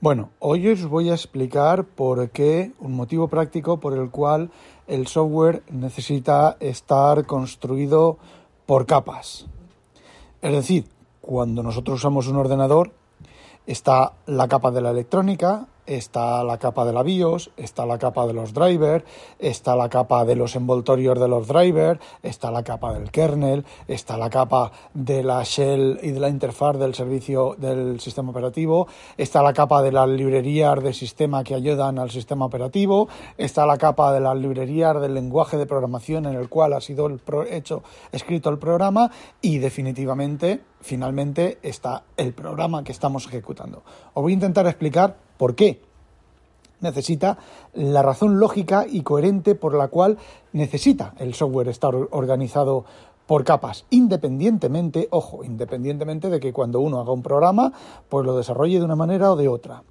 Bueno, hoy os voy a explicar por qué, un motivo práctico por el cual el software necesita estar construido por capas. Es decir, cuando nosotros usamos un ordenador, está la capa de la electrónica, está la capa de la BIOS, está la capa de los drivers, está la capa de los envoltorios de los drivers, está la capa del kernel, está la capa de la shell y de la interfaz del servicio del sistema operativo, está la capa de las librerías de sistema que ayudan al sistema operativo, está la capa de las librerías del lenguaje de programación en el cual ha sido el hecho escrito el programa y definitivamente finalmente está el programa que estamos ejecutando. Os voy a intentar explicar por qué necesita la razón lógica y coherente por la cual necesita el software estar organizado por capas, independientemente, ojo, independientemente de que cuando uno haga un programa, pues lo desarrolle de una manera o de otra.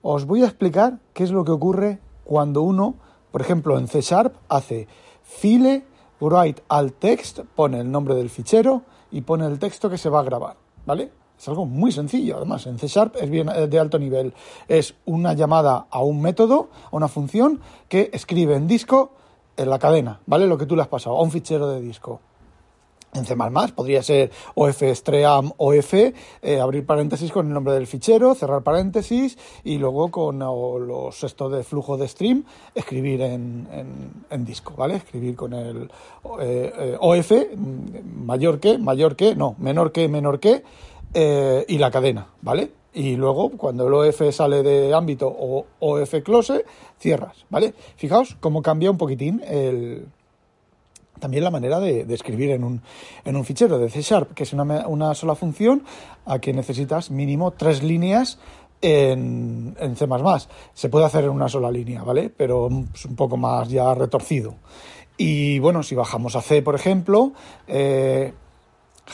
Os voy a explicar qué es lo que ocurre cuando uno, por ejemplo, en C Sharp hace file, write alt text, pone el nombre del fichero y pone el texto que se va a grabar, ¿vale? Es algo muy sencillo, además, en C Sharp es bien de alto nivel. Es una llamada a un método, a una función que escribe en disco en la cadena, ¿vale? Lo que tú le has pasado, a un fichero de disco. En C++ podría ser ofstream of, eh, abrir paréntesis con el nombre del fichero, cerrar paréntesis y luego con los esto de flujo de stream escribir en, en, disco, ¿vale? Escribir con el eh, eh, of mayor que, mayor que, no, menor que, menor que eh, y la cadena, ¿vale? Y luego, cuando el OF sale de ámbito o OF close, cierras, ¿vale? Fijaos cómo cambia un poquitín también la manera de, escribir en un, en un, fichero de C Sharp, que es una, una, sola función, a que necesitas mínimo tres líneas en, en, C. Se puede hacer en una sola línea, ¿vale? Pero es un poco más ya retorcido. Y bueno, si bajamos a C, por ejemplo, eh,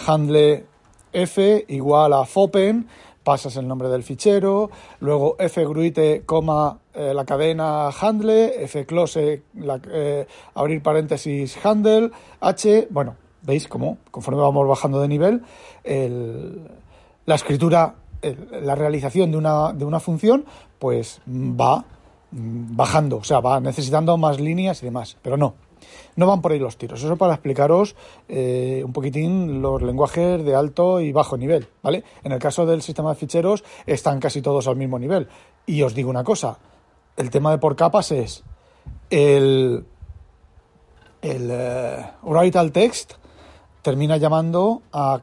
handle f igual a fopen, pasas el nombre del fichero, luego f gruite, coma, eh, la cadena handle, f close, eh, abrir paréntesis handle, h, bueno, veis cómo conforme vamos bajando de nivel, la escritura, la realización de una, de una función, pues va bajando, o sea, va necesitando más líneas y demás, pero no, no van por ahí los tiros. Eso para explicaros eh, un poquitín los lenguajes de alto y bajo nivel, ¿vale? En el caso del sistema de ficheros están casi todos al mismo nivel. Y os digo una cosa, el tema de por capas es el, el uh, text termina llamando a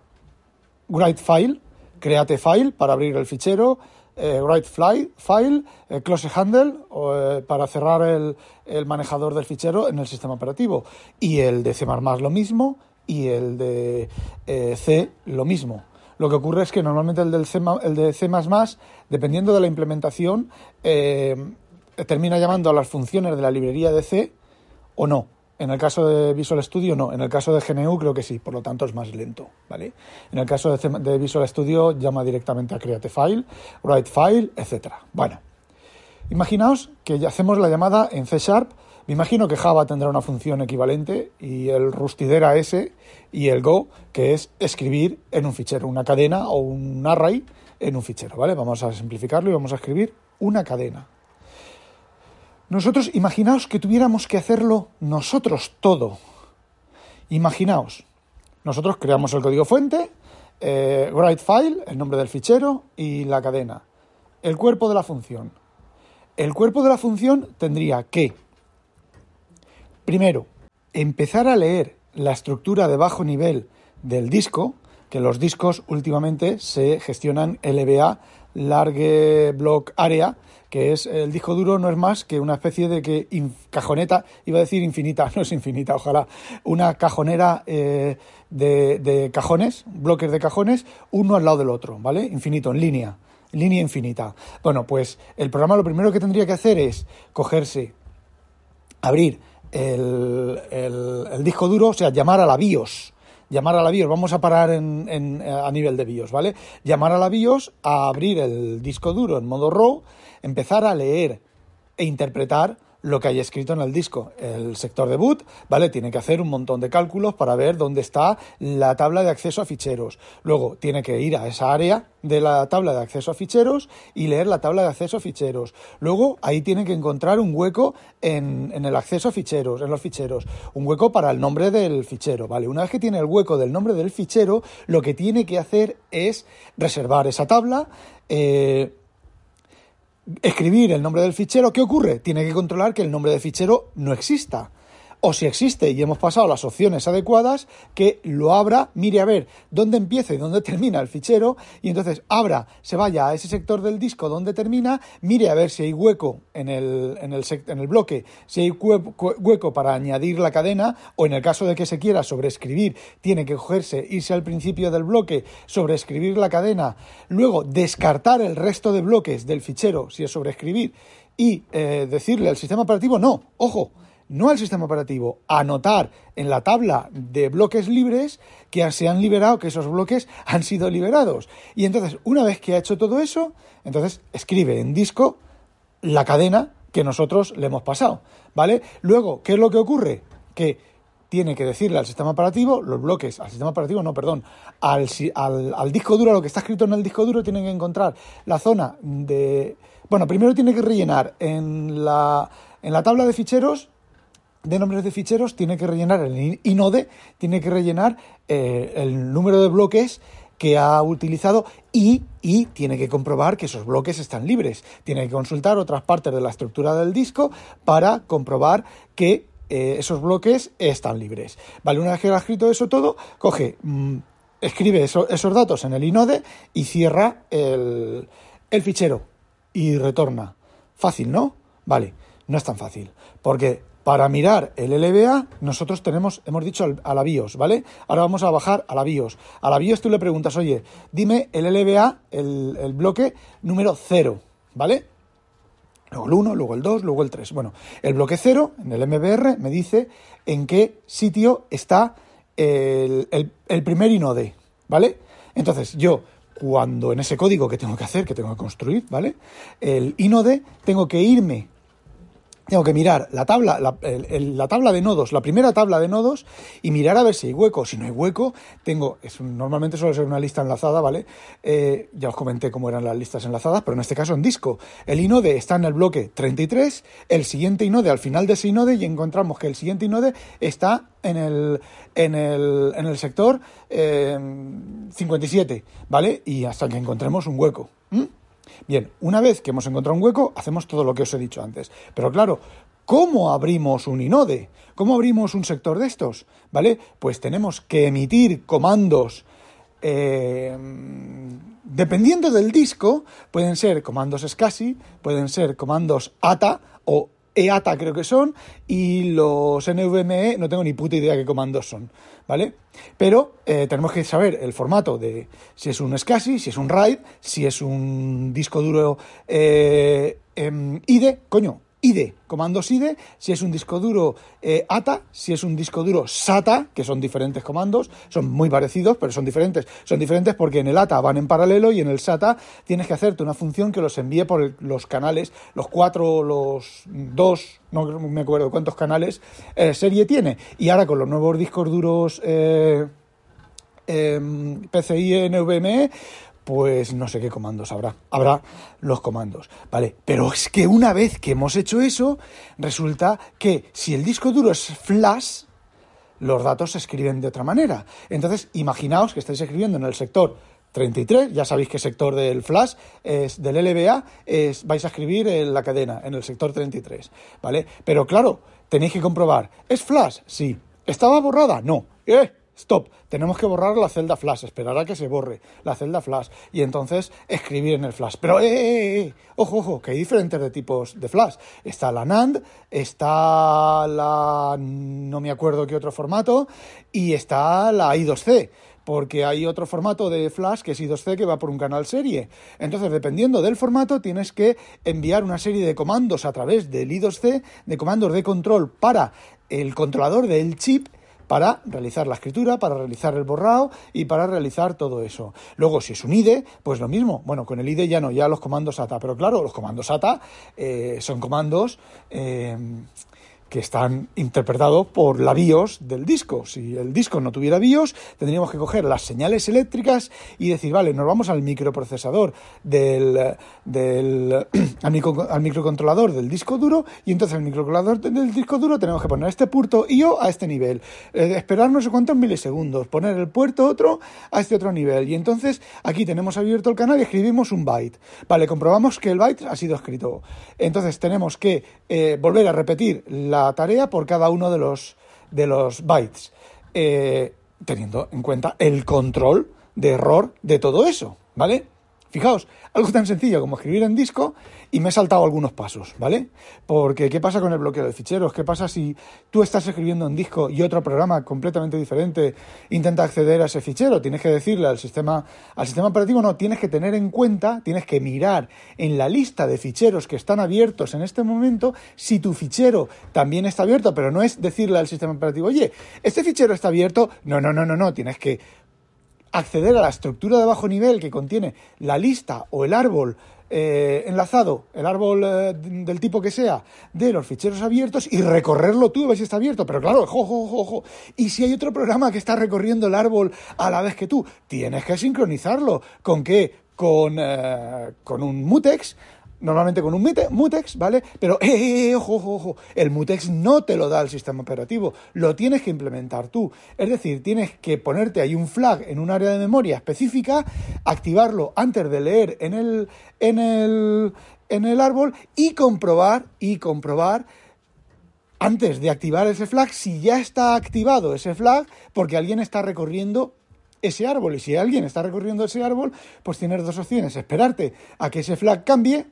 write file, create file para abrir el fichero, eh, write fly, file, eh, close handle eh, para cerrar el, el, manejador del fichero en el sistema operativo. Y el de C lo mismo y el de C lo mismo. Lo que ocurre es que normalmente el, del C, el de C, dependiendo de la implementación, termina llamando a las funciones de la librería de C o no. En el caso de Visual Studio no, en el caso de GNU creo que sí, por lo tanto es más lento, ¿vale? En el caso de, Visual Studio llama directamente a Create File, Write etc. Bueno, imaginaos que hacemos la llamada en C Sharp, me imagino que Java tendrá una función equivalente y el rustidera S y el Go, que es escribir en un fichero, una cadena o un array en un fichero, ¿vale? Vamos a simplificarlo y vamos a escribir una cadena. Nosotros, imaginaos que tuviéramos que hacerlo nosotros todo. Imaginaos, nosotros creamos el código fuente, eh, write file, el nombre del fichero y la cadena. El cuerpo de la función. El cuerpo de la función tendría que, primero, empezar a leer la estructura de bajo nivel del disco, que los discos últimamente se gestionan LBA, Large Block Area, que es el disco duro no es más que una especie de que cajoneta, iba a decir infinita, no es infinita, ojalá, una cajonera eh, de, de, cajones, bloques de cajones, uno al lado del otro, ¿vale? Infinito, en línea, línea infinita. Bueno, pues el programa lo primero que tendría que hacer es cogerse, abrir el, el disco duro, o sea, llamar a la BIOS, llamar a la BIOS, vamos a parar en, a nivel de BIOS, ¿vale? Llamar a la BIOS a abrir el disco duro en modo RAW, empezar a leer e interpretar lo que hay escrito en el disco. El sector de boot, ¿vale? Tiene que hacer un montón de cálculos para ver dónde está la tabla de acceso a ficheros. Luego tiene que ir a esa área de la tabla de acceso a ficheros y leer la tabla de acceso a ficheros. Luego ahí tiene que encontrar un hueco en, en el acceso a ficheros, en los ficheros. Un hueco para el nombre del fichero, ¿vale? Una vez que tiene el hueco del nombre del fichero, lo que tiene que hacer es reservar esa tabla, eh, escribir el nombre del fichero, ¿qué ocurre? Tiene que controlar que el nombre del fichero no exista o si existe y hemos pasado las opciones adecuadas, que lo abra, mire a ver dónde empieza y dónde termina el fichero, y entonces abra, se vaya a ese sector del disco donde termina, mire a ver si hay hueco en el, en el, en el bloque, si hay hueco para añadir la cadena, o en el caso de que se quiera sobreescribir, tiene que cogerse, irse al principio del bloque, sobreescribir la cadena, luego descartar el resto de bloques del fichero, si es sobreescribir, y eh, decirle al sistema operativo, no, ojo, no al sistema operativo, anotar en la tabla de bloques libres que se han liberado, que esos bloques han sido liberados. Y entonces, una vez que ha hecho todo eso, entonces escribe en disco la cadena que nosotros le hemos pasado, ¿vale? Luego, ¿qué es lo que ocurre? Que tiene que decirle al sistema operativo, los bloques, al sistema operativo, no, perdón, al, al, al disco duro, lo que está escrito en el disco duro, tienen que encontrar la zona de... Bueno, primero tiene que rellenar en la, en la tabla de ficheros de nombres de ficheros tiene que rellenar el inode, tiene que rellenar eh, el número de bloques que ha utilizado y, y, tiene que comprobar que esos bloques están libres. Tiene que consultar otras partes de la estructura del disco para comprobar que eh, esos bloques están libres. Vale, una vez que ha escrito eso todo, coge, mm, escribe esos datos en el inode y cierra el, el fichero y retorna. Fácil, ¿no? Vale, no es tan fácil. Porque para mirar el LBA, nosotros tenemos, hemos dicho a la BIOS, ¿vale? Ahora vamos a bajar a la BIOS. A la BIOS tú le preguntas, oye, dime el LBA, el, bloque número 0, ¿vale? Luego el 1, luego el 2, luego el 3. Bueno, el bloque 0 en el MBR me dice en qué sitio está el, el primer inode, ¿vale? Entonces yo cuando en ese código que tengo que hacer, que tengo que construir, ¿vale? El inode, tengo que irme tengo que mirar la tabla, la, tabla de nodos, la primera tabla de nodos, y mirar a ver si hay hueco. Si no hay hueco, tengo, es, normalmente suele ser una lista enlazada, ¿vale? Eh, ya os comenté cómo eran las listas enlazadas, pero en este caso en disco. El inode está en el bloque 33, el siguiente inode al final de ese inode, y encontramos que el siguiente inode está en el, en el, en el sector 57, eh, ¿vale? Y hasta que encontremos un hueco. Bien, una vez que hemos encontrado un hueco, hacemos todo lo que os he dicho antes. Pero claro, ¿cómo abrimos un inode? ¿Cómo abrimos un sector de estos? ¿Vale? Pues tenemos que emitir comandos. Eh, dependiendo del disco, pueden ser comandos SCSI, pueden ser comandos ATA o EATA creo que son, y los NVMe no tengo ni puta idea qué comandos son, ¿vale? Pero eh, tenemos que saber el formato de si es un SCSI, si es un RAID, si es un disco duro eh, em, IDE, coño, IDE, comandos IDE, si es un disco duro eh, ATA, si es un disco duro SATA, que son diferentes comandos, son muy parecidos, pero son diferentes. Son diferentes porque en el ATA van en paralelo y en el SATA tienes que hacerte una función que los envíe por los canales, los cuatro, los dos, no me acuerdo cuántos canales eh, serie tiene. Y ahora con los nuevos discos duros eh, em, PCI NVMe, pues no sé qué comandos habrá. Habrá los comandos, ¿vale? Pero es que una vez que hemos hecho eso, resulta que si el disco duro es flash, los datos se escriben de otra manera. Entonces, imaginaos que estáis escribiendo en el sector 33, ya sabéis qué sector del flash es del LBA, es, vais a escribir en la cadena, en el sector 33, ¿vale? Pero claro, tenéis que comprobar, ¿es flash? Sí. ¿Estaba borrada? No. ¿Eh? Stop, tenemos que borrar la celda flash, esperar a que se borre la celda flash y entonces escribir en el flash. Pero, eh, eh, eh, eh, ojo, ojo, que hay diferentes de tipos de flash. Está la NAND, está la... no me acuerdo qué otro formato, y está la I2C porque hay otro formato de flash que es I2C que va por un canal serie. Entonces, dependiendo del formato, tienes que enviar una serie de comandos a través del I2C, de comandos de control para el controlador del chip para realizar la escritura, para realizar el borrado y para realizar todo eso. Luego, si es un IDE, pues lo mismo. Bueno, con el IDE ya no, ya los comandos ATA, pero claro, los comandos ATA eh, son comandos eh, que están interpretados por la BIOS del disco. Si el disco no tuviera BIOS, tendríamos que coger las señales eléctricas y decir, vale, nos vamos al microprocesador del, del al, microcontrolador del disco duro y entonces el microcontrolador del disco duro tenemos que poner este puerto IO a este nivel, eh, esperar no sé cuántos milisegundos, poner el puerto otro a este otro nivel y entonces aquí tenemos abierto el canal y escribimos un byte. Vale, comprobamos que el byte ha sido escrito. Entonces tenemos que eh, volver a repetir la tarea por cada uno de los, de los bytes, eh, teniendo en cuenta el control de error de todo eso, ¿vale? Fijaos, algo tan sencillo como escribir en disco y me he saltado algunos pasos, ¿vale? Porque ¿qué pasa con el bloqueo de ficheros? ¿Qué pasa si tú estás escribiendo en disco y otro programa completamente diferente intenta acceder a ese fichero? Tienes que decirle al sistema, al sistema operativo, no, tienes que tener en cuenta, tienes que mirar en la lista de ficheros que están abiertos en este momento si tu fichero también está abierto, pero no es decirle al sistema operativo, oye, este fichero está abierto, no, no, no, no, no, tienes que acceder a la estructura de bajo nivel que contiene la lista o el árbol eh, enlazado, el árbol eh, del tipo que sea, de los ficheros abiertos y recorrerlo tú, a ver si está abierto. Pero claro, ojo, ojo, ojo. Y si hay otro programa que está recorriendo el árbol a la vez que tú, tienes que sincronizarlo. ¿Con qué? Con, eh, con un mutex normalmente con un mutex, ¿vale? Pero, eh, eh, eh, ojo, ojo, ojo, el mutex no te lo da el sistema operativo, lo tienes que implementar tú. Es decir, tienes que ponerte ahí un flag en un área de memoria específica, activarlo antes de leer en el, en el, en el árbol y comprobar, y comprobar antes de activar ese flag si ya está activado ese flag porque alguien está recorriendo ese árbol. Y si alguien está recorriendo ese árbol, pues tienes dos opciones. Esperarte a que ese flag cambie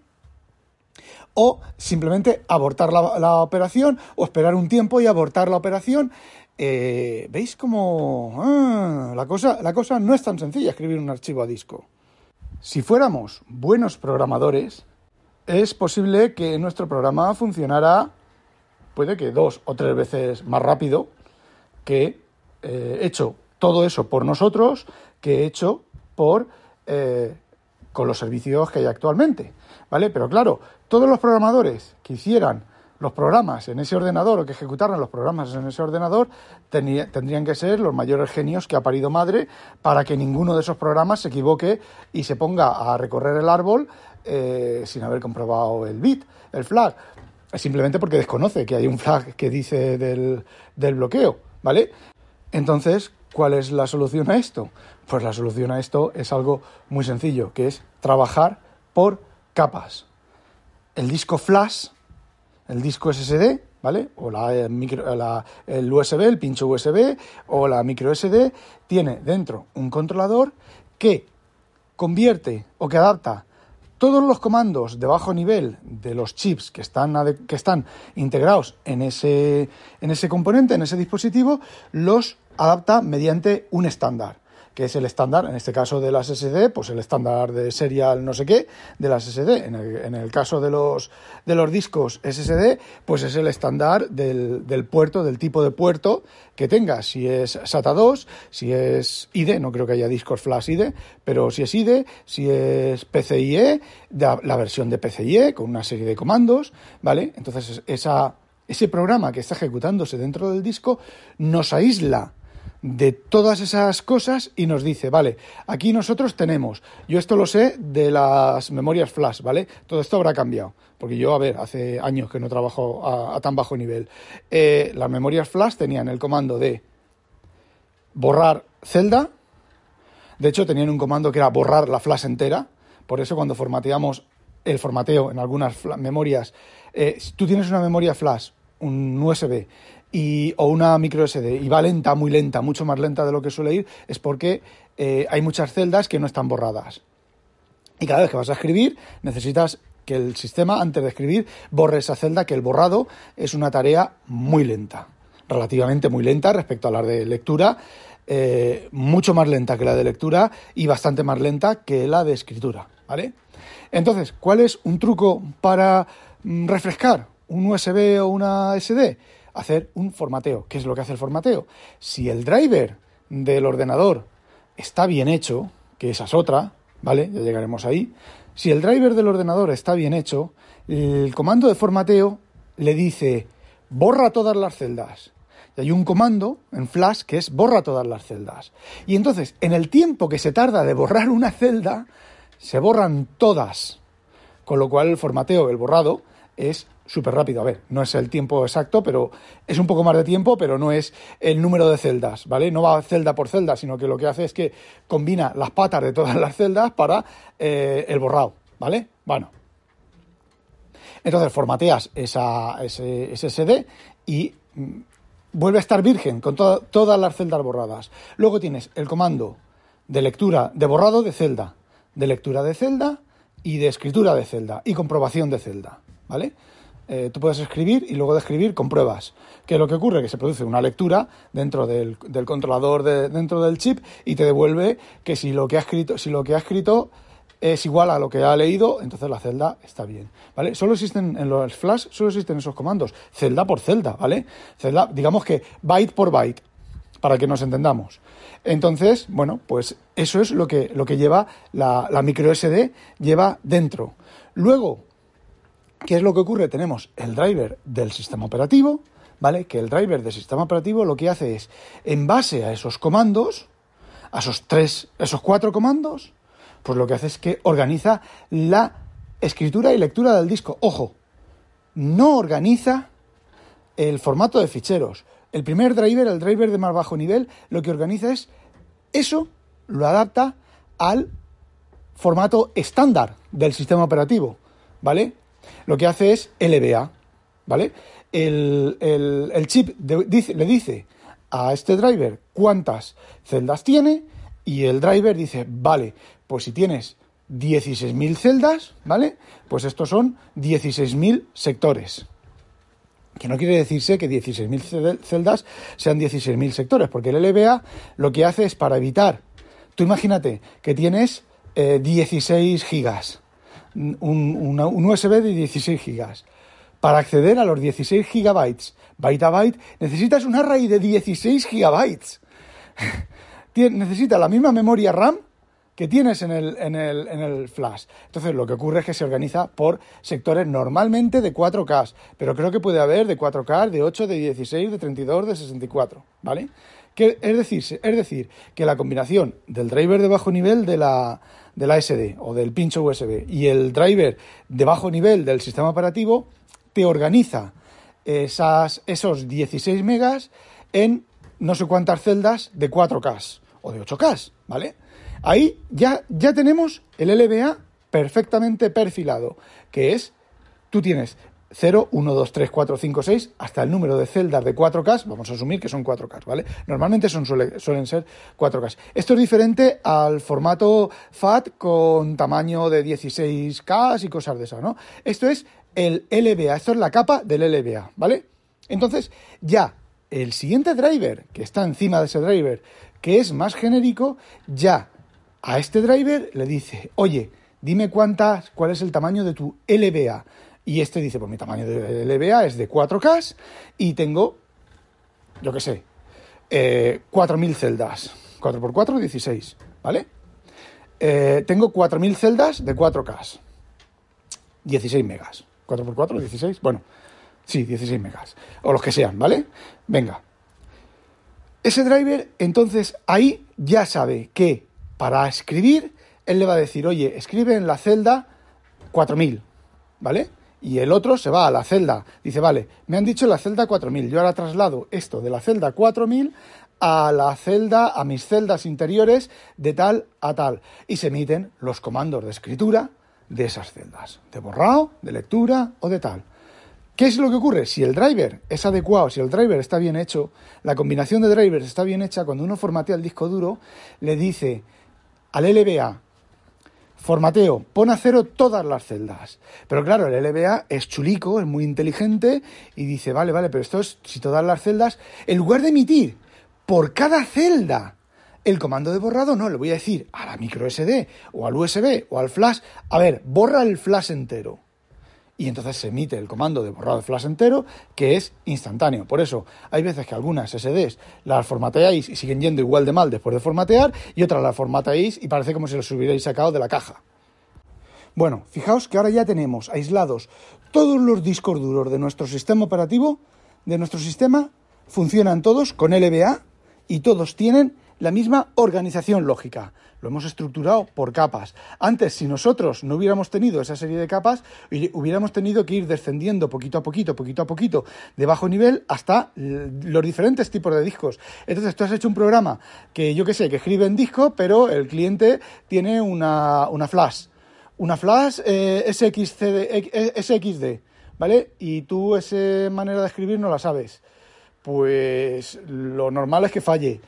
o simplemente abortar la, operación o esperar un tiempo y abortar la operación. Eh, ¿Veis cómo ah, la, cosa, la cosa no es tan sencilla escribir un archivo a disco? Si fuéramos buenos programadores, es posible que nuestro programa funcionara, puede que dos o tres veces más rápido que eh, hecho todo eso por nosotros que hecho por eh, con los servicios que hay actualmente. ¿Vale? Pero claro, todos los programadores que hicieran los programas en ese ordenador o que ejecutaran los programas en ese ordenador tendrían que ser los mayores genios que ha parido madre para que ninguno de esos programas se equivoque y se ponga a recorrer el árbol eh, sin haber comprobado el bit, el flag. Simplemente porque desconoce que hay un flag que dice del, del bloqueo, ¿vale? Entonces, ¿cuál es la solución a esto? Pues la solución a esto es algo muy sencillo, que es trabajar por capas. El disco flash, el disco SSD, ¿vale? O la, eh, micro, la, el USB, el pincho USB o la micro SD, tiene dentro un controlador que convierte o que adapta todos los comandos de bajo nivel de los chips que están, que están integrados en ese, en ese componente, en ese dispositivo, los adapta mediante un estándar que es el estándar, en este caso de las SSD, pues el estándar de serial no sé qué de las SSD. En el, en el caso de los, de los discos SSD, pues es el estándar del, del, puerto, del tipo de puerto que tenga. Si es SATA 2, si es IDE, no creo que haya discos flash IDE, pero si es IDE, si es PCIe, la, la versión de PCIe con una serie de comandos, ¿vale? Entonces esa, ese programa que está ejecutándose dentro del disco nos aísla de todas esas cosas y nos dice, vale, aquí nosotros tenemos, yo esto lo sé de las memorias flash, ¿vale? Todo esto habrá cambiado, porque yo, a ver, hace años que no trabajo a, tan bajo nivel. Eh, las memorias flash tenían el comando de borrar celda, de hecho tenían un comando que era borrar la flash entera, por eso cuando formateamos el formateo en algunas memorias, eh, si tú tienes una memoria flash, un USB, y, o una micro SD y va lenta, muy lenta, mucho más lenta de lo que suele ir, es porque eh, hay muchas celdas que no están borradas. Y cada vez que vas a escribir, necesitas que el sistema, antes de escribir, borre esa celda, que el borrado es una tarea muy lenta, relativamente muy lenta respecto a la de lectura, eh, mucho más lenta que la de lectura y bastante más lenta que la de escritura, ¿vale? Entonces, ¿cuál es un truco para mm, refrescar un USB o una SD? Hacer un formateo. ¿Qué es lo que hace el formateo? Si el driver del ordenador está bien hecho, que esa es otra, ¿vale? Ya llegaremos ahí. Si el driver del ordenador está bien hecho, el comando de formateo le dice borra todas las celdas. Y hay un comando en Flash que es borra todas las celdas. Y entonces, en el tiempo que se tarda de borrar una celda, se borran todas. Con lo cual el formateo, el borrado, es súper rápido. A ver, no es el tiempo exacto, pero es un poco más de tiempo, pero no es el número de celdas, ¿vale? No va celda por celda, sino que lo que hace es que combina las patas de todas las celdas para eh, el borrado, ¿vale? Bueno. Entonces formateas esa, ese SSD y mm, vuelve a estar virgen con todas las celdas borradas. Luego tienes el comando de lectura, de borrado de celda, de lectura de celda y de escritura de celda y comprobación de celda, ¿vale? Eh, tú puedes escribir y luego de escribir compruebas. ¿Qué es lo que ocurre? Que se produce una lectura dentro del, controlador de, dentro del chip y te devuelve que si lo que ha escrito, si lo que ha escrito es igual a lo que ha leído, entonces la celda está bien, ¿vale? Solo existen en los flash, solo existen esos comandos, celda por celda, ¿vale? Celda, digamos que byte por byte, para que nos entendamos. Entonces, bueno, pues eso es lo que, lo que lleva la, la micro SD, lleva dentro. Luego, ¿Qué es lo que ocurre? Tenemos el driver del sistema operativo, ¿vale? Que el driver del sistema operativo lo que hace es, en base a esos comandos, a esos tres, esos cuatro comandos, pues lo que hace es que organiza la escritura y lectura del disco. Ojo, no organiza el formato de ficheros. El primer driver, el driver de más bajo nivel, lo que organiza es eso, lo adapta al formato estándar del sistema operativo, ¿vale? Lo que hace es LBA, ¿vale? El, chip le dice a este driver cuántas celdas tiene y el driver dice, vale, pues si tienes 16.000 celdas, ¿vale? Pues estos son 16.000 sectores. Que no quiere decirse que 16.000 celdas sean 16.000 sectores, porque el LBA lo que hace es para evitar, tú imagínate que tienes 16 eh, gigas, un, USB de 16 gigas. Para acceder a los 16 gigabytes byte a byte, necesitas un array de 16 gigabytes. Necesita la misma memoria RAM que tienes en el, en, el, en el, flash. Entonces, lo que ocurre es que se organiza por sectores normalmente de 4K, pero creo que puede haber de 4K, de 8, de 16, de 32, de 64, ¿vale? Es, decir, es decir, que la combinación del driver de bajo nivel de la, de la SD o del pincho USB y el driver de bajo nivel del sistema operativo te organiza esos 16 megas en no sé cuántas celdas de 4K o de 8K, ¿vale? Ahí ya, ya tenemos el LBA perfectamente perfilado, que es, tú tienes 0, 1, 2, 3, 4, 5, 6, hasta el número de celdas de 4K, vamos a asumir que son 4K, ¿vale? Normalmente suelen ser 4K. Esto es diferente al formato FAT con tamaño de 16K y cosas de esas, ¿no? Esto es el LBA, esto es la capa del LBA, ¿vale? Entonces, ya el siguiente driver que está encima de ese driver, que es más genérico, ya a este driver le dice, oye, dime cuántas, cuál es el tamaño de tu LBA. Y este dice, pues mi tamaño de LBA es de 4K y tengo, yo qué sé, eh, 4.000 celdas. 4x4, 16, ¿vale? Eh, tengo 4.000 celdas de 4K. 16 megas. 4x4, 16, bueno, sí, 16 megas. O los que sean, ¿vale? Venga. Ese driver, entonces, ahí ya sabe que para escribir, él le va a decir, oye, escribe en la celda 4000, ¿vale? Y el otro se va a la celda. Dice, vale, me han dicho la celda 4000, yo ahora traslado esto de la celda 4000 a la celda, a mis celdas interiores de tal a tal. Y se emiten los comandos de escritura de esas celdas, de borrado, de lectura o de tal. ¿Qué es lo que ocurre? Si el driver es adecuado, si el driver está bien hecho, la combinación de drivers está bien hecha, cuando uno formatea el disco duro, le dice al LBA, Formateo, pon a cero todas las celdas. Pero claro, el LBA es chulico, es muy inteligente y dice, vale, vale, pero esto es si todas las celdas, en lugar de emitir por cada celda el comando de borrado, no, le voy a decir a la micro SD o al USB o al flash, a ver, borra el flash entero. Y entonces se emite el comando de borrado de flash entero que es instantáneo. Por eso hay veces que algunas SDs las formateáis y siguen yendo igual de mal después de formatear y otras las formateáis y parece como si los hubierais sacado de la caja. Bueno, fijaos que ahora ya tenemos aislados todos los discos duros de nuestro sistema operativo, de nuestro sistema, funcionan todos con LBA y todos tienen la misma organización lógica. Lo hemos estructurado por capas. Antes, si nosotros no hubiéramos tenido esa serie de capas, hubiéramos tenido que ir descendiendo poquito a poquito, poquito a poquito, de bajo nivel hasta los diferentes tipos de discos. Entonces, tú has hecho un programa que yo qué sé, que escribe en disco, pero el cliente tiene una, flash. Una flash eh, SXD, ¿vale? Y tú esa manera de escribir no la sabes. Pues lo normal es que falle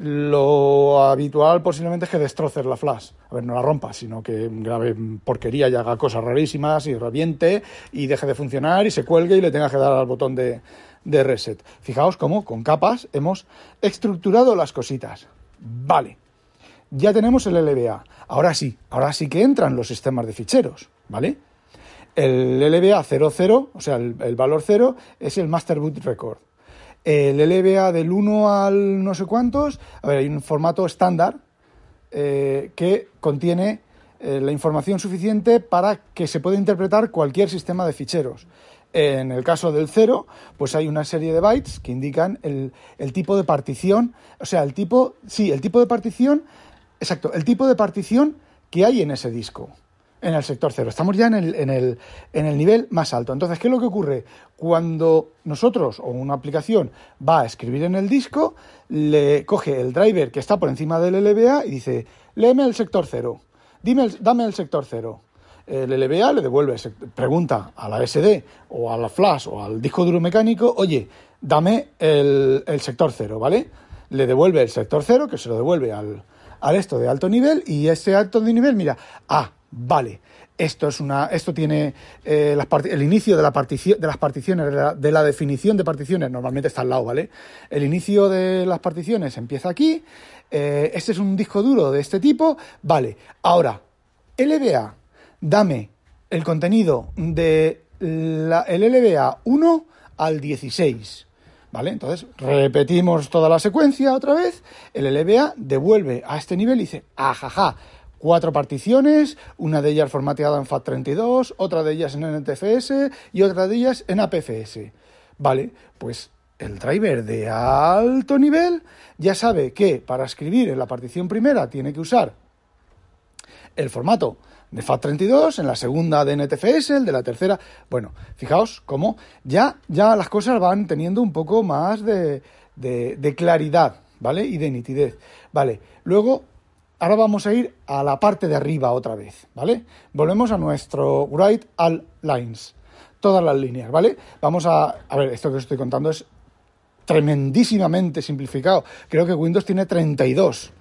lo habitual posiblemente es que destroces la flash. A ver, no la rompa, sino que grabe porquería y haga cosas rarísimas y reviente y deje de funcionar y se cuelgue y le tenga que dar al botón de, de reset. Fijaos cómo con capas hemos estructurado las cositas. Vale, ya tenemos el LBA. Ahora sí, ahora sí que entran los sistemas de ficheros, ¿vale? El LBA 00, o sea, el, el valor 0, es el Master Boot Record el LBA del 1 al no sé cuántos, a ver, hay un formato estándar eh, que contiene eh, la información suficiente para que se pueda interpretar cualquier sistema de ficheros. En el caso del 0, pues hay una serie de bytes que indican el, el tipo de partición, o sea, el tipo, sí, el tipo de partición, exacto, el tipo de partición que hay en ese disco en el sector cero. Estamos ya en el, en, el, en el nivel más alto. Entonces, ¿qué es lo que ocurre? Cuando nosotros o una aplicación va a escribir en el disco, le coge el driver que está por encima del LBA y dice, léeme el sector cero, dime dame el sector cero. El LBA le devuelve, pregunta a la SD o a la flash o al disco duro mecánico, oye, dame el, el sector cero, ¿vale? Le devuelve el sector cero, que se lo devuelve al, al esto de alto nivel, y ese alto de nivel, mira, ah, Vale, esto es una, esto tiene eh, el inicio de, la de las particiones, de la, definición de particiones, normalmente está al lado, ¿vale? El inicio de las particiones empieza aquí, eh, este es un disco duro de este tipo, vale. Ahora, LBA, dame el contenido de la, LBA 1 al 16. ¿Vale? Entonces repetimos toda la secuencia otra vez, el LBA devuelve a este nivel y dice, ajaja, cuatro particiones, una de ellas formateada en FAT32, otra de ellas en NTFS y otra de ellas en APFS. Vale, pues el driver de alto nivel ya sabe que para escribir en la partición primera tiene que usar el formato de FAT32, en la segunda de NTFS, el de la tercera. Bueno, fijaos cómo ya, ya las cosas van teniendo un poco más de, de, de claridad, ¿vale? Y de nitidez. Vale, luego Ahora vamos a ir a la parte de arriba otra vez, ¿vale? Volvemos a nuestro write all lines, todas las líneas, ¿vale? Vamos a, a ver, esto que os estoy contando es tremendísimamente simplificado. Creo que Windows tiene 32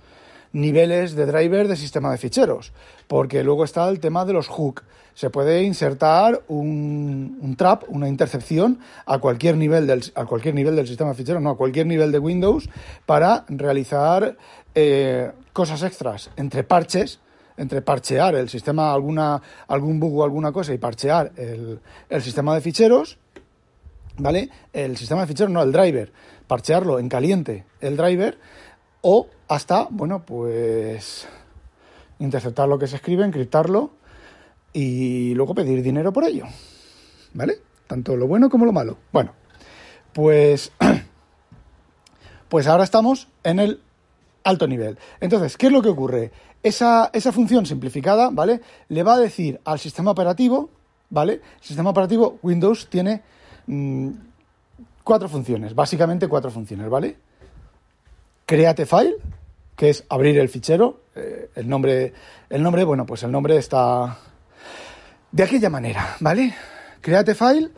niveles de driver de sistema de ficheros, porque luego está el tema de los hook. Se puede insertar un, un trap, una intercepción a cualquier nivel del a cualquier nivel del sistema de ficheros, no, a cualquier nivel de Windows para realizar eh, cosas extras entre parches, entre parchear el sistema, alguna, algún bug o alguna cosa y parchear el, el sistema de ficheros, ¿vale? El sistema de ficheros, no, el driver, parchearlo en caliente el driver o hasta, bueno, pues interceptar lo que se escribe, encriptarlo y luego pedir dinero por ello, ¿vale? Tanto lo bueno como lo malo. Bueno, pues, pues ahora estamos en el alto nivel. Entonces, ¿qué es lo que ocurre? Esa, esa función simplificada, ¿vale? Le va a decir al sistema operativo, ¿vale? El sistema operativo Windows tiene mm, cuatro funciones, básicamente cuatro funciones, ¿vale? Create file, que es abrir el fichero. Eh, el nombre, el nombre, bueno, pues el nombre está de aquella manera, ¿vale? Create file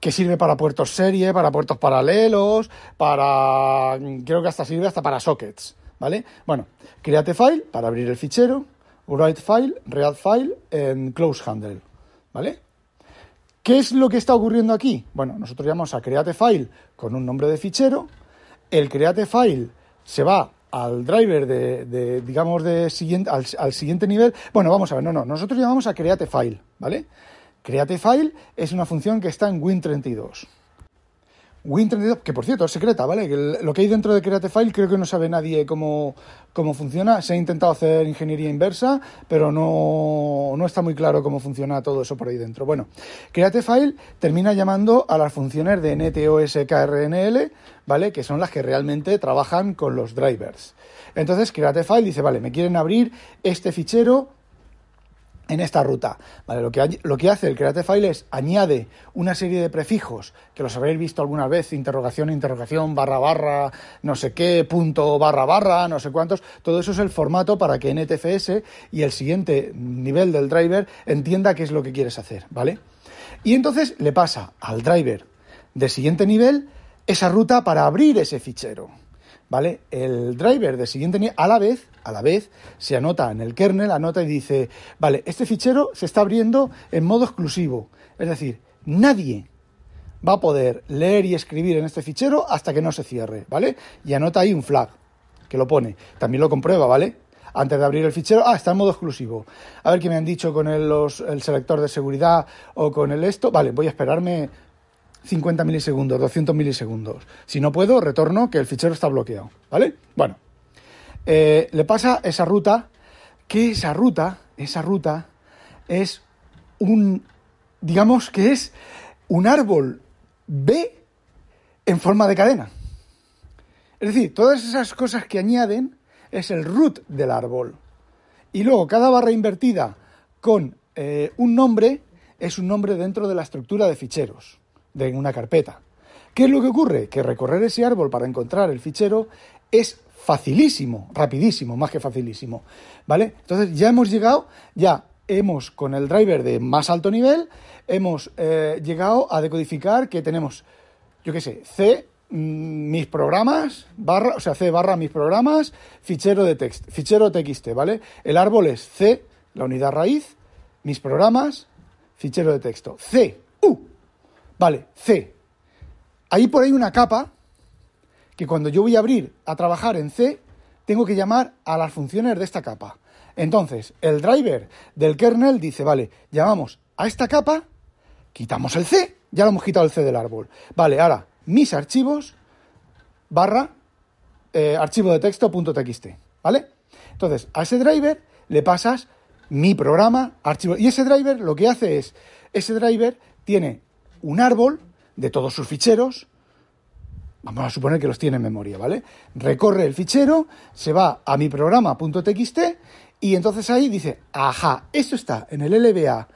que sirve para puertos serie, para puertos paralelos, para creo que hasta sirve hasta para sockets. ¿Vale? Bueno, create file para abrir el fichero, write file, read file en close handle, ¿vale? ¿Qué es lo que está ocurriendo aquí? Bueno, nosotros llamamos a create file con un nombre de fichero, el create file se va al driver de, digamos, de siguiente, al, siguiente nivel. Bueno, vamos a ver, no, no, nosotros llamamos a create file, ¿vale? CreateFile es una función que está en Win32. Win32, que por cierto es secreta, ¿vale? Que lo que hay dentro de CreateFile creo que no sabe nadie cómo, cómo funciona. Se ha intentado hacer ingeniería inversa, pero no, no, está muy claro cómo funciona todo eso por ahí dentro. Bueno, CreateFile termina llamando a las funciones de NTOSKRNL, ¿vale? Que son las que realmente trabajan con los drivers. Entonces CreateFile dice, vale, me quieren abrir este fichero en esta ruta. Vale, lo, que, lo que hace el CreateFile es añade una serie de prefijos que los habréis visto alguna vez, interrogación, interrogación, barra, barra, no sé qué, punto, barra, barra, no sé cuántos. Todo eso es el formato para que NTFS y el siguiente nivel del driver entienda qué es lo que quieres hacer, ¿vale? Y entonces le pasa al driver de siguiente nivel esa ruta para abrir ese fichero. ¿Vale? El driver de siguiente a la vez, a la vez, se anota en el kernel, anota y dice, vale, este fichero se está abriendo en modo exclusivo. Es decir, nadie va a poder leer y escribir en este fichero hasta que no se cierre, ¿vale? Y anota ahí un flag que lo pone. También lo comprueba, ¿vale? Antes de abrir el fichero, ah, está en modo exclusivo. A ver qué me han dicho con el, el selector de seguridad o con el esto. Vale, voy a esperarme 50 milisegundos, 200 milisegundos. Si no puedo, retorno que el fichero está bloqueado. ¿Vale? Bueno, eh, le pasa esa ruta, que esa ruta, esa ruta es un, digamos que es un árbol B en forma de cadena. Es decir, todas esas cosas que añaden es el root del árbol. Y luego cada barra invertida con eh, un nombre es un nombre dentro de la estructura de ficheros de una carpeta. ¿Qué es lo que ocurre? Que recorrer ese árbol para encontrar el fichero es facilísimo, rapidísimo, más que facilísimo. ¿Vale? Entonces ya hemos llegado, ya hemos con el driver de más alto nivel, hemos eh, llegado a decodificar que tenemos, yo qué sé, C, mm, mis programas, barra, o sea, C barra mis programas, fichero de text, fichero TXT, ¿vale? El árbol es C, la unidad raíz, mis programas, fichero de texto. C, Vale, C. Ahí por ahí una capa que cuando yo voy a abrir a trabajar en C, tengo que llamar a las funciones de esta capa. Entonces, el driver del kernel dice, vale, llamamos a esta capa, quitamos el C, ya lo hemos quitado el C del árbol. Vale, ahora, mis archivos barra eh, archivo de texto.txt, ¿vale? Entonces, a ese driver le pasas mi programa, archivo, y ese driver lo que hace es, ese driver tiene un árbol de todos sus ficheros, vamos a suponer que los tiene en memoria, ¿vale? Recorre el fichero, se va a mi programa.txt y entonces ahí dice, ajá, esto está en el LBA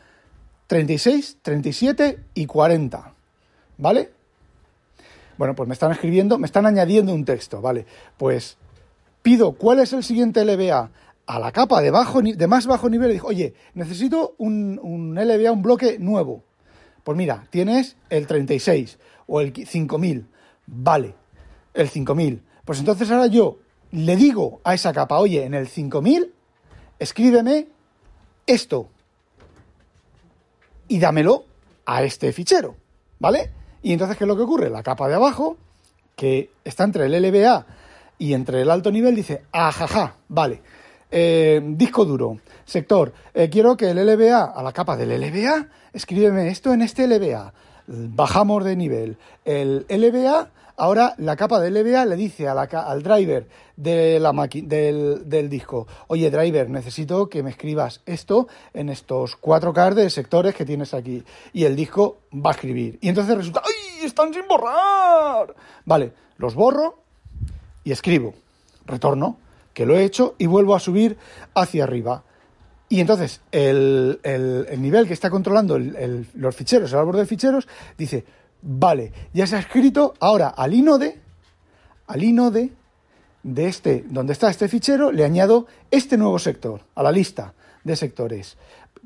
36, 37 y 40, ¿vale? Bueno, pues me están escribiendo, me están añadiendo un texto, ¿vale? Pues pido cuál es el siguiente LBA a la capa de, de más bajo nivel y digo, oye, necesito un, un LBA, un bloque nuevo. Pues mira, tienes el 36 o el 5000. Vale, el 5000. Pues entonces ahora yo le digo a esa capa, oye, en el 5000, escríbeme esto y dámelo a este fichero, ¿vale? Y entonces, ¿qué es lo que ocurre? La capa de abajo, que está entre el LBA y entre el alto nivel, dice, ajaja, vale, eh, disco duro, sector, eh, quiero que el LBA, a la capa del LBA, escríbeme esto en este LBA. Bajamos de nivel. El LBA, ahora la capa del LBA le dice al driver de la del, del disco, oye driver, necesito que me escribas esto en estos 4K de sectores que tienes aquí. Y el disco va a escribir. Y entonces resulta, ¡ay! ¡Están sin borrar! Vale, los borro y escribo. Retorno, que lo he hecho y vuelvo a subir hacia arriba. Y entonces el, nivel que está controlando los ficheros, el árbol de ficheros, dice, vale, ya se ha escrito, ahora al inode, al inode de este, donde está este fichero, le añado este nuevo sector a la lista de sectores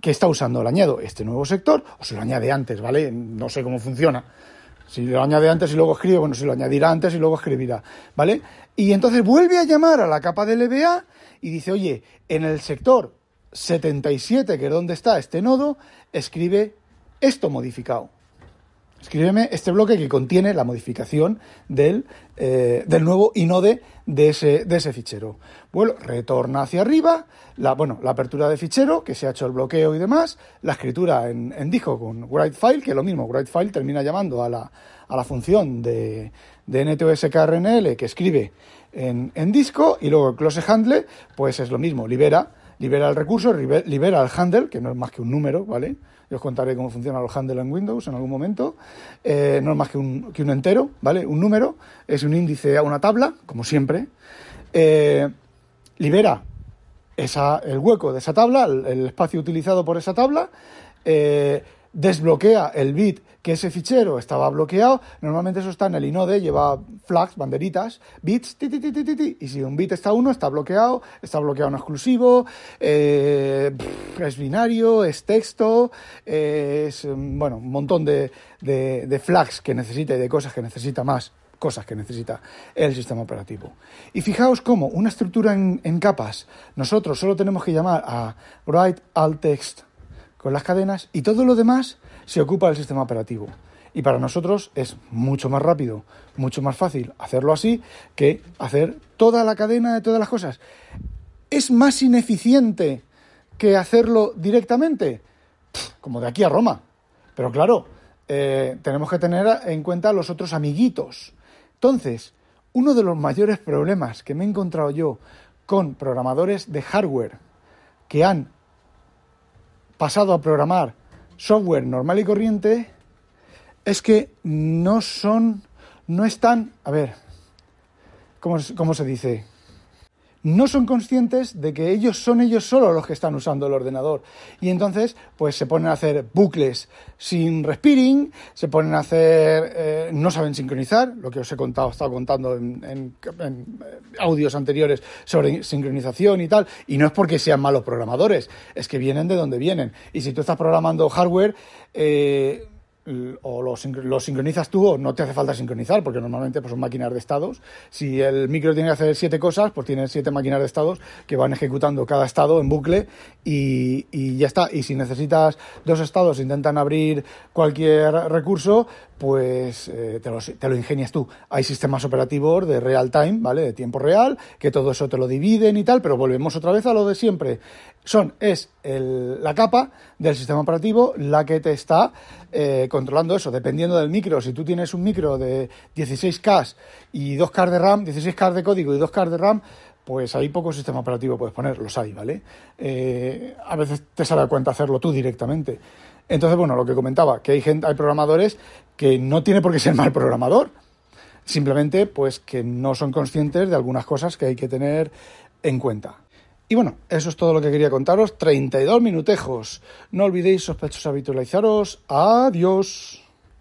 que está usando. Le añado este nuevo sector, o se lo añade antes, ¿vale? No sé cómo funciona. Si lo añade antes y luego escribe, bueno, si lo añadirá antes y luego escribirá, ¿vale? Y entonces vuelve a llamar a la capa de LBA y dice, oye, en el sector 77, que es donde está este nodo, escribe esto modificado. Escríbeme este bloque que contiene la modificación del, eh, del nuevo inode de ese, de ese fichero. Bueno, retorna hacia arriba, la, bueno, la apertura de fichero, que se ha hecho el bloqueo y demás, la escritura en, en disco con writeFile, que lo mismo, writeFile termina llamando a la, a la función de, de NTOSKRNL que escribe en, en disco, y luego el close handle, pues es lo mismo, libera, libera el recurso, libera el handle, que no es más que un número, ¿vale? Yo os contaré cómo funcionan los handles en Windows en algún momento. Eh, no es más que un, que un, entero, ¿vale? Un número, es un índice a una tabla, como siempre. Eh, libera esa, el hueco de esa tabla, el, espacio utilizado por esa tabla. Eh, desbloquea el bit que ese fichero estaba bloqueado. Normalmente eso está en el inode, lleva flags, banderitas, bits, ti, ti, ti, y si un bit está uno, está bloqueado, está bloqueado en exclusivo, eh, es binario, es texto, es, bueno, un montón de, de, de flags que necesita y de cosas que necesita más cosas que necesita el sistema operativo. Y fijaos cómo una estructura en, en capas, nosotros solo tenemos que llamar a write alt text con las cadenas y todo lo demás se ocupa del sistema operativo. Y para nosotros es mucho más rápido, mucho más fácil hacerlo así que hacer toda la cadena de todas las cosas. ¿Es más ineficiente que hacerlo directamente? Como de aquí a Roma. Pero claro, eh, tenemos que tener en cuenta los otros amiguitos. Entonces, uno de los mayores problemas que me he encontrado yo con programadores de hardware que han pasado a programar software normal y corriente es que no son, no están, a ver, ¿cómo, cómo se dice? No son conscientes de que ellos son ellos solo los que están usando el ordenador. Y entonces, pues se ponen a hacer bucles sin respiring, se ponen a hacer, eh, no saben sincronizar, lo que os he contado, he estado contando en, en, en, audios anteriores sobre sincronización y tal. Y no es porque sean malos programadores, es que vienen de donde vienen. Y si tú estás programando hardware, eh, o lo, lo, sincronizas tú o no te hace falta sincronizar, porque normalmente pues, son máquinas de estados. Si el micro tiene que hacer siete cosas, pues tiene siete máquinas de estados que van ejecutando cada estado en bucle y, y ya está. Y si necesitas dos estados, intentan abrir cualquier recurso, pues eh, te, lo, te, lo, ingenias tú. Hay sistemas operativos de real time, ¿vale? De tiempo real, que todo eso te lo dividen y tal, pero volvemos otra vez a lo de siempre. Son, es el, la capa del sistema operativo la que te está eh, controlando eso, dependiendo del micro. Si tú tienes un micro de 16K y 2K de RAM, 16K de código y 2K de RAM, pues ahí poco sistema operativo puedes poner, los hay, ¿vale? Eh, a veces te sale a cuenta hacerlo tú directamente. Entonces, bueno, lo que comentaba, que hay gente, hay programadores que no tiene por qué ser mal programador, simplemente pues que no son conscientes de algunas cosas que hay que tener en cuenta. Y bueno, eso es todo lo que quería contaros. 32 minutejos. No olvidéis, sospechosos, habitualizaros. Adiós.